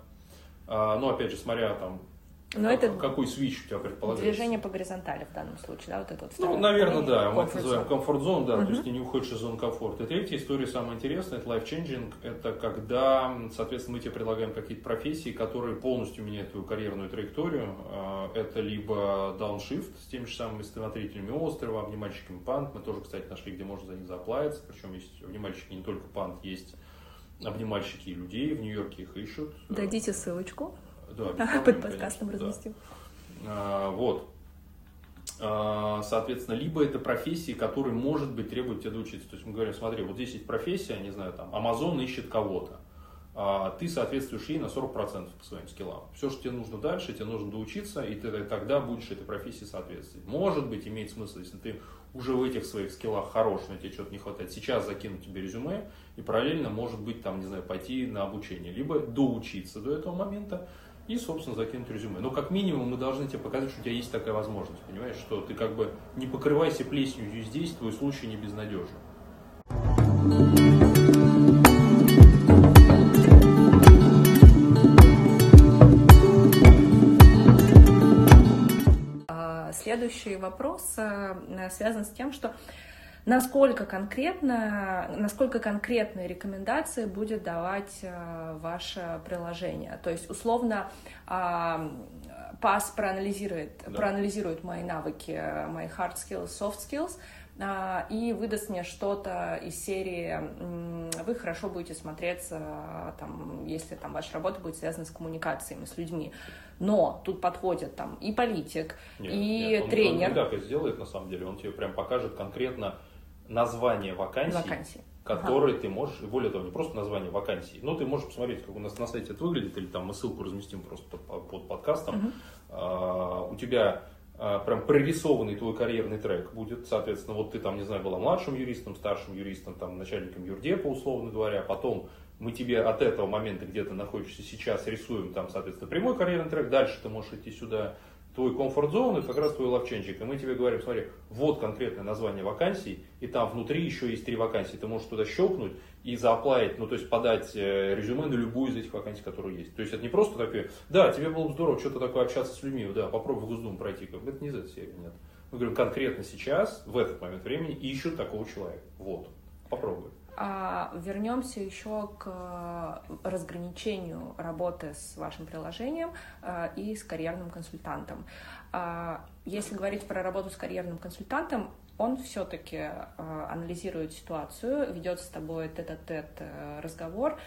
А, но опять же, смотря там но как, это какой свич у тебя предполагается? Движение по горизонтали в данном случае, да, вот это вот. Ну, наверное, да, мы это называем комфорт зон, да, uh-huh. то есть ты не уходишь из зоны комфорта. И третья история самая интересная, это life changing, это когда, соответственно, мы тебе предлагаем какие-то профессии, которые полностью меняют твою карьерную траекторию. А, это либо downshift с теми же самыми смотрителями острова, обнимальщиками пант, мы тоже, кстати, нашли, где можно за них заплавиться, причем есть обнимальщики не только пант, есть обнимальщики и людей, в Нью-Йорке их ищут. Дадите ссылочку. Да, Под подкастом конечно, разместил. Да. А, вот. А, соответственно, либо это профессии, которые, может быть, требуют тебя доучиться. То есть мы говорим, смотри, вот здесь есть профессия, не знаю, там, Amazon ищет кого-то. а ты соответствуешь ей на 40% по своим скиллам. Все, что тебе нужно дальше, тебе нужно доучиться, и ты тогда будешь этой профессии соответствовать. Может быть, имеет смысл, если ты уже в этих своих скиллах хорош, но тебе что-то не хватает, сейчас закинуть тебе резюме, и параллельно, может быть, там, не знаю, пойти на обучение, либо доучиться до этого момента, и, собственно, закинуть резюме. Но как минимум мы должны тебе показать, что у тебя есть такая возможность, понимаешь, что ты как бы не покрывайся плесенью здесь, твой случай не безнадежен. следующий вопрос э, связан с тем, что насколько конкретно, насколько конкретные рекомендации будет давать э, ваше приложение. То есть, условно, ПАС проанализирует, да. проанализирует мои навыки, мои hard skills, soft skills, а, и выдаст мне что-то из серии «Вы хорошо будете смотреться, там, если там, ваша работа будет связана с коммуникациями, с людьми». Но тут подходят там и политик, нет, и нет, он, тренер. Он не так и сделает, на самом деле. Он тебе прям покажет конкретно название вакансий, вакансии. которые ага. ты можешь, и более того, не просто название вакансий, но ты можешь посмотреть, как у нас на сайте это выглядит, или там мы ссылку разместим просто под, под подкастом. Угу. А, у тебя а, прям прорисованный твой карьерный трек будет, соответственно, вот ты там, не знаю, была младшим юристом, старшим юристом, там, начальником юрдепа, условно говоря, потом мы тебе от этого момента, где ты находишься сейчас, рисуем там, соответственно, прямой карьерный трек, дальше ты можешь идти сюда, твой комфорт-зон, это как раз твой ловченчик. И мы тебе говорим, смотри, вот конкретное название вакансий, и там внутри еще есть три вакансии. Ты можешь туда щелкнуть и зааплавить, ну то есть подать э, резюме на любую из этих вакансий, которые есть. То есть это не просто такое, да, тебе было бы здорово что-то такое общаться с людьми, да, попробуй в Госдуму пройти. Это не из этой серии, нет. Мы говорим, конкретно сейчас, в этот момент времени, ищут такого человека. Вот, попробуй. А вернемся еще к разграничению работы с вашим приложением а, и с карьерным консультантом. А, если говорить про работу с карьерным консультантом, он все-таки а, анализирует ситуацию, ведет с тобой тет-а-тет э, разговор,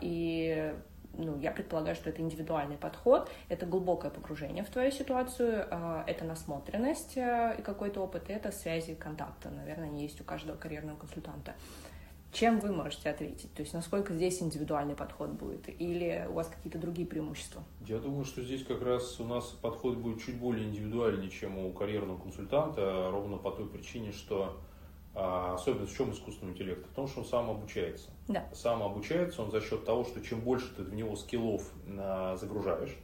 и ну, я предполагаю, что это индивидуальный подход, это глубокое погружение в твою ситуацию, это насмотренность э, и какой-то опыт, и это связи и контакты, наверное, они есть у каждого карьерного консультанта. Чем вы можете ответить? То есть насколько здесь индивидуальный подход будет? Или у вас какие-то другие преимущества? Я думаю, что здесь как раз у нас подход будет чуть более индивидуальный, чем у карьерного консультанта, ровно по той причине, что а, особенно в чем искусственный интеллект? В том, что он сам обучается. Да. Сам обучается он за счет того, что чем больше ты в него скиллов а, загружаешь,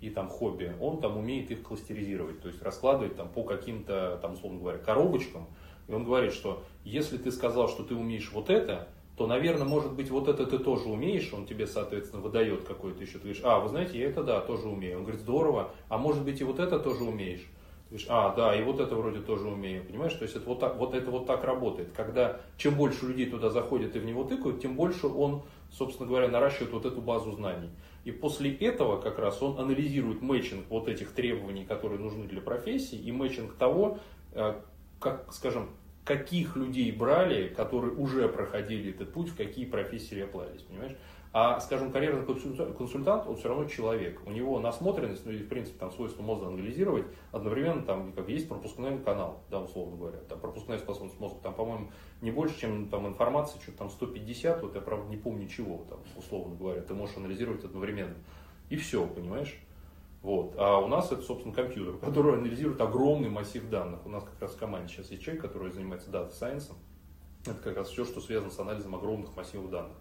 и там хобби, он там умеет их кластеризировать, то есть раскладывать там по каким-то, там, условно говоря, коробочкам, и он говорит, что если ты сказал, что ты умеешь вот это, то, наверное, может быть, вот это ты тоже умеешь, он тебе, соответственно, выдает какой-то еще, ты говоришь, а, вы знаете, я это, да, тоже умею. Он говорит, здорово, а может быть, и вот это тоже умеешь. Ты говоришь, а, да, и вот это вроде тоже умею, понимаешь? То есть это вот, так, вот это вот так работает. Когда чем больше людей туда заходят и в него тыкают, тем больше он, собственно говоря, наращивает вот эту базу знаний. И после этого как раз он анализирует мэтчинг вот этих требований, которые нужны для профессии, и мэтчинг того, э, как, скажем, каких людей брали, которые уже проходили этот путь, в какие профессии реплавились, понимаешь? А, скажем, карьерный консультант, он все равно человек. У него насмотренность, ну и, в принципе, там свойство мозга анализировать, одновременно там как есть пропускной канал, да, условно говоря. Там пропускная способность мозга, там, по-моему, не больше, чем там информации, что там 150, вот я, правда, не помню чего, там, условно говоря, ты можешь анализировать одновременно. И все, понимаешь? Вот. А у нас это, собственно, компьютер, который анализирует огромный массив данных. У нас как раз в команде сейчас есть человек, который занимается дата сайенсом. Это как раз все, что связано с анализом огромных массивов данных.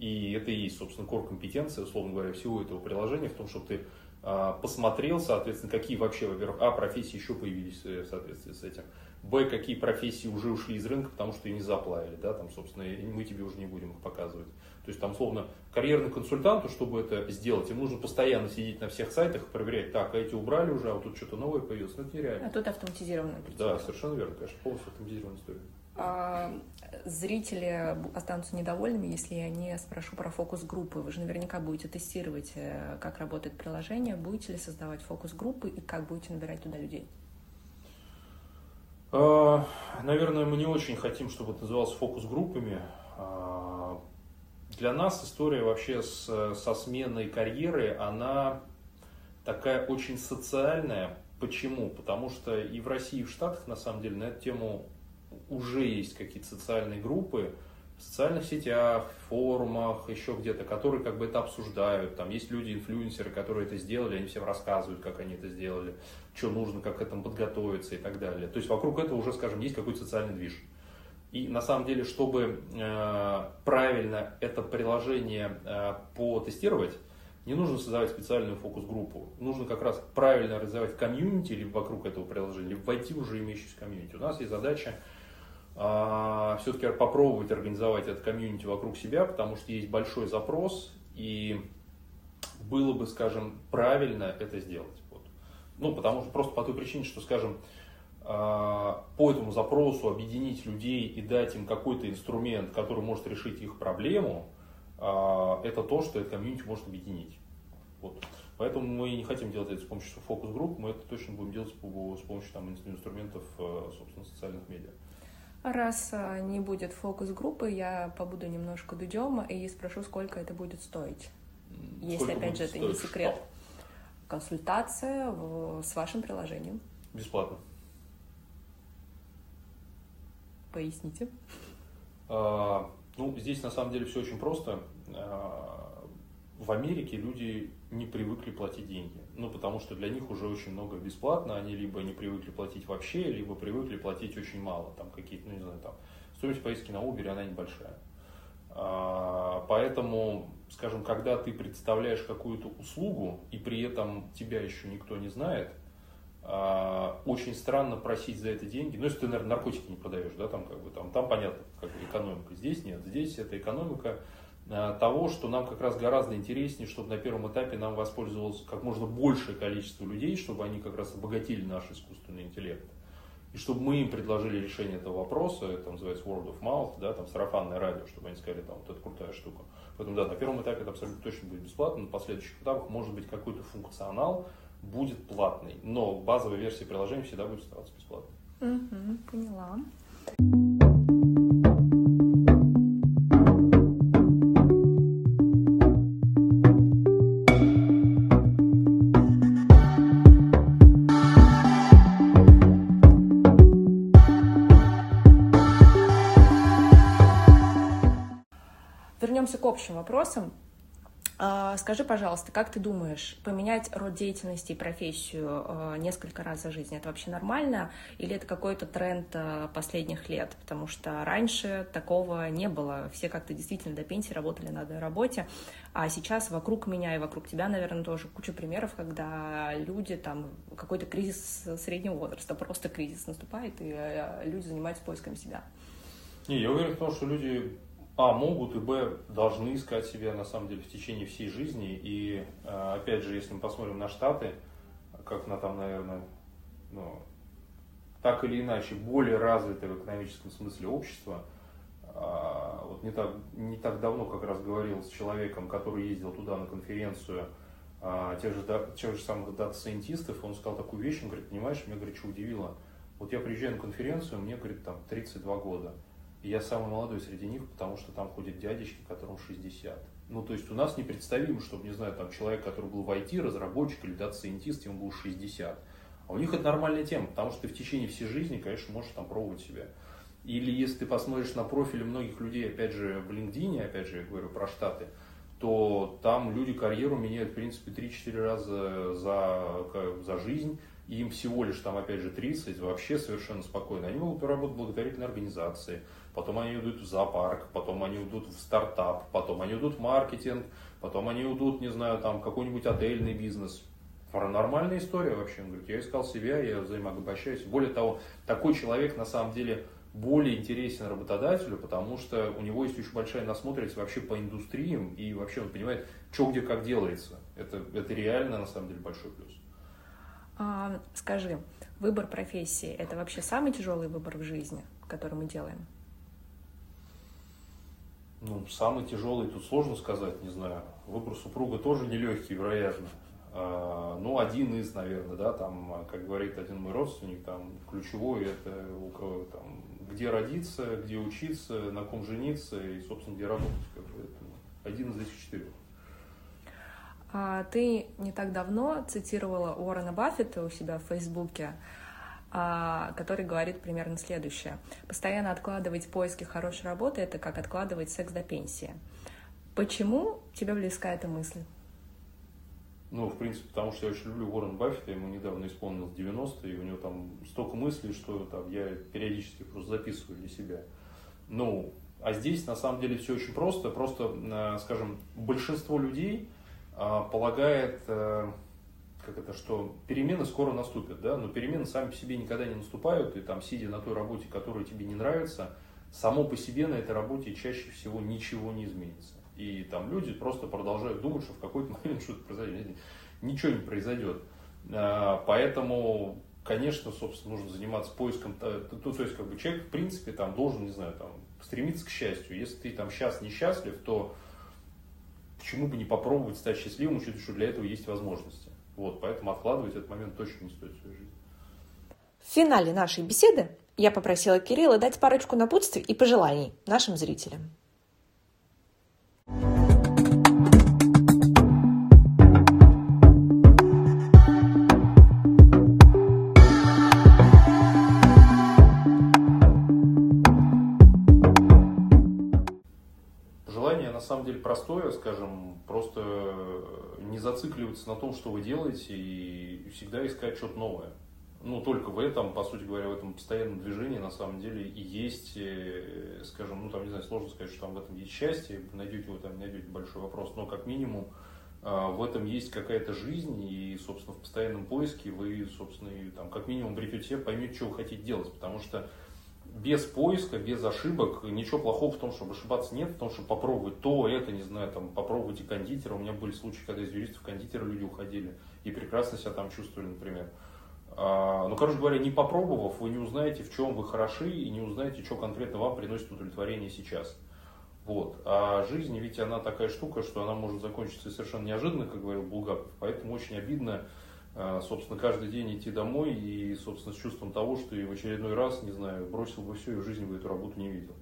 И это и есть, собственно, core компетенция, условно говоря, всего этого приложения в том, чтобы ты а, посмотрел, соответственно, какие вообще, во-первых, а, профессии еще появились в соответствии с этим, б, какие профессии уже ушли из рынка, потому что и не заплавили, да, там, собственно, мы тебе уже не будем их показывать. То есть там, словно, карьерный консультанту, чтобы это сделать, им нужно постоянно сидеть на всех сайтах и проверять, так, а эти убрали уже, а вот тут что-то новое появилось. Ну, это нереально. А тут автоматизированная Да, совершенно верно, конечно, полностью автоматизированная история. А, зрители останутся недовольными, если я не спрошу про фокус-группы. Вы же наверняка будете тестировать, э, как работает приложение. Будете ли создавать фокус-группы и как будете набирать туда людей? А, наверное, мы не очень хотим, чтобы это называлось фокус-группами. А, для нас история вообще с, со сменой карьеры, она такая очень социальная. Почему? Потому что и в России, и в Штатах, на самом деле, на эту тему уже есть какие-то социальные группы, в социальных сетях, форумах, еще где-то, которые как бы это обсуждают. Там есть люди-инфлюенсеры, которые это сделали, они всем рассказывают, как они это сделали, что нужно, как к этому подготовиться и так далее. То есть вокруг этого уже, скажем, есть какой-то социальный движ. И на самом деле, чтобы э, правильно это приложение э, потестировать, не нужно создавать специальную фокус-группу. Нужно как раз правильно развивать комьюнити либо вокруг этого приложения, либо войти уже имеющийся комьюнити. У нас есть задача э, все-таки попробовать организовать это комьюнити вокруг себя, потому что есть большой запрос, и было бы, скажем, правильно это сделать. Ну, потому что просто по той причине, что, скажем, а, по этому запросу объединить людей и дать им какой-то инструмент, который может решить их проблему, а, это то, что это комьюнити может объединить. Вот. Поэтому мы не хотим делать это с помощью фокус-групп, мы это точно будем делать с помощью там, инструментов, э, собственно, социальных медиа. Раз а, не будет фокус-группы, я побуду немножко дудем и спрошу, сколько это будет стоить. Сколько Если, опять же, это не секрет. Что? Консультация с вашим приложением. Бесплатно. Поясните. А, ну, здесь на самом деле все очень просто. А, в Америке люди не привыкли платить деньги. Ну, потому что для них уже очень много бесплатно. Они либо не привыкли платить вообще, либо привыкли платить очень мало. Там какие-то, ну, не знаю, там стоимость поездки на Uber, она небольшая. А, поэтому, скажем, когда ты представляешь какую-то услугу, и при этом тебя еще никто не знает, а, очень странно просить за это деньги. Ну, если ты, наверное, наркотики не продаешь, да, там как бы там, там понятно, как бы экономика. Здесь нет. Здесь это экономика а, того, что нам как раз гораздо интереснее, чтобы на первом этапе нам воспользовалось как можно большее количество людей, чтобы они как раз обогатили наш искусственный интеллект. И чтобы мы им предложили решение этого вопроса, это называется word of mouth, да, там сарафанное радио, чтобы они сказали, там, вот это крутая штука. Поэтому, да, на первом этапе это абсолютно точно будет бесплатно, на последующих этапах может быть какой-то функционал, будет платный, но базовая версия приложения всегда будет оставаться бесплатной. Угу, поняла. Вопросам. А, скажи, пожалуйста, как ты думаешь, поменять род деятельности и профессию а, несколько раз за жизнь, это вообще нормально? Или это какой-то тренд а, последних лет? Потому что раньше такого не было. Все как-то действительно до пенсии работали на одной работе. А сейчас вокруг меня и вокруг тебя, наверное, тоже куча примеров, когда люди, там, какой-то кризис среднего возраста, просто кризис наступает, и люди занимаются поиском себя. Не, я уверен в том, что люди а, могут, и Б, должны искать себя, на самом деле, в течение всей жизни. И, а, опять же, если мы посмотрим на Штаты, как на там, наверное, ну, так или иначе, более развитое в экономическом смысле общество, а, вот не так, не так давно как раз говорил с человеком, который ездил туда на конференцию а, тех же, тех же самых дата-сайентистов, он сказал такую вещь, он говорит, понимаешь, меня, говорит, что удивило. Вот я приезжаю на конференцию, мне, говорит, там 32 года. И я самый молодой среди них, потому что там ходят дядечки, которым 60. Ну, то есть у нас непредставимо, чтобы, не знаю, там человек, который был в IT, разработчик или data scientist, ему был 60. А у них это нормальная тема, потому что ты в течение всей жизни, конечно, можешь там пробовать себя. Или если ты посмотришь на профили многих людей, опять же, в LinkedIn, опять же, я говорю про Штаты, то там люди карьеру меняют, в принципе, 3-4 раза за, за жизнь, и им всего лишь там, опять же, 30, вообще совершенно спокойно. Они могут работать в благотворительной организации, потом они идут в зоопарк, потом они идут в стартап, потом они идут в маркетинг, потом они идут, не знаю, там, какой-нибудь отельный бизнес. Нормальная история вообще. Он говорит, я искал себя, я взаимообогащаюсь. Более того, такой человек на самом деле более интересен работодателю, потому что у него есть очень большая насмотренность вообще по индустриям, и вообще он понимает, что где как делается. Это, это реально на самом деле большой плюс. А, скажи, выбор профессии – это вообще самый тяжелый выбор в жизни, который мы делаем? Ну, самый тяжелый, тут сложно сказать, не знаю. Выбор супруга тоже нелегкий, вероятно. А, ну, один из, наверное, да, там, как говорит один мой родственник, там, ключевой это у кого там, где родиться, где учиться, на ком жениться и, собственно, где работать. Как бы, это один из этих четырех. А, ты не так давно цитировала Уоррена Баффета у себя в Фейсбуке, который говорит примерно следующее. Постоянно откладывать поиски хорошей работы — это как откладывать секс до пенсии. Почему тебе близка эта мысль? Ну, в принципе, потому что я очень люблю Уоррен Баффета, ему недавно исполнилось 90, и у него там столько мыслей, что там я периодически просто записываю для себя. Ну, а здесь на самом деле все очень просто. Просто, э, скажем, большинство людей а, полагает, э, как это, что перемены скоро наступят, да, но перемены сами по себе никогда не наступают, и там, сидя на той работе, которая тебе не нравится, само по себе на этой работе чаще всего ничего не изменится. И там люди просто продолжают думать, что в какой-то момент что-то произойдет. Ничего не произойдет. А, поэтому, конечно, собственно, нужно заниматься поиском, то, то есть, как бы человек, в принципе, там должен, не знаю, там, стремиться к счастью. Если ты там сейчас несчастлив, то почему бы не попробовать стать счастливым, учитывая, что для этого есть возможности. Вот, поэтому откладывать этот момент точно не стоит в своей жизни. В финале нашей беседы я попросила Кирилла дать парочку напутствий и пожеланий нашим зрителям. Самом деле простое, скажем, просто не зацикливаться на том, что вы делаете, и всегда искать что-то новое. Ну, только в этом, по сути говоря, в этом постоянном движении, на самом деле, и есть, э, скажем, ну, там, не знаю, сложно сказать, что там в этом есть счастье, найдете вы там, найдете большой вопрос, но как минимум а, в этом есть какая-то жизнь, и, собственно, в постоянном поиске вы, собственно, и, там, как минимум бритете, поймете, что вы хотите делать, потому что без поиска, без ошибок, ничего плохого в том, чтобы ошибаться нет, в том, чтобы попробовать то, это, не знаю, там, попробовать и кондитера. У меня были случаи, когда из юристов кондитера люди уходили и прекрасно себя там чувствовали, например. А, ну, короче говоря, не попробовав, вы не узнаете, в чем вы хороши, и не узнаете, что конкретно вам приносит удовлетворение сейчас. Вот. А жизнь, ведь она такая штука, что она может закончиться совершенно неожиданно, как говорил Булгаков, поэтому очень обидно собственно, каждый день идти домой и, собственно, с чувством того, что и в очередной раз, не знаю, бросил бы все и в жизни бы эту работу не видел.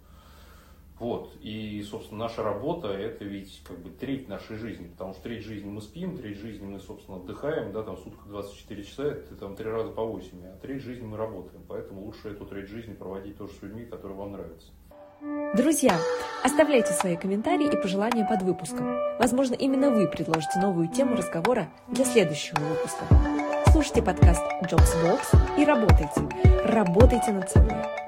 Вот. И, собственно, наша работа – это ведь как бы треть нашей жизни, потому что треть жизни мы спим, треть жизни мы, собственно, отдыхаем, да, там сутка 24 часа, это там три раза по 8, а треть жизни мы работаем. Поэтому лучше эту треть жизни проводить тоже с людьми, которые вам нравятся. Друзья, оставляйте свои комментарии и пожелания под выпуском. Возможно, именно вы предложите новую тему разговора для следующего выпуска. Слушайте подкаст Jobs Box и работайте. Работайте над собой.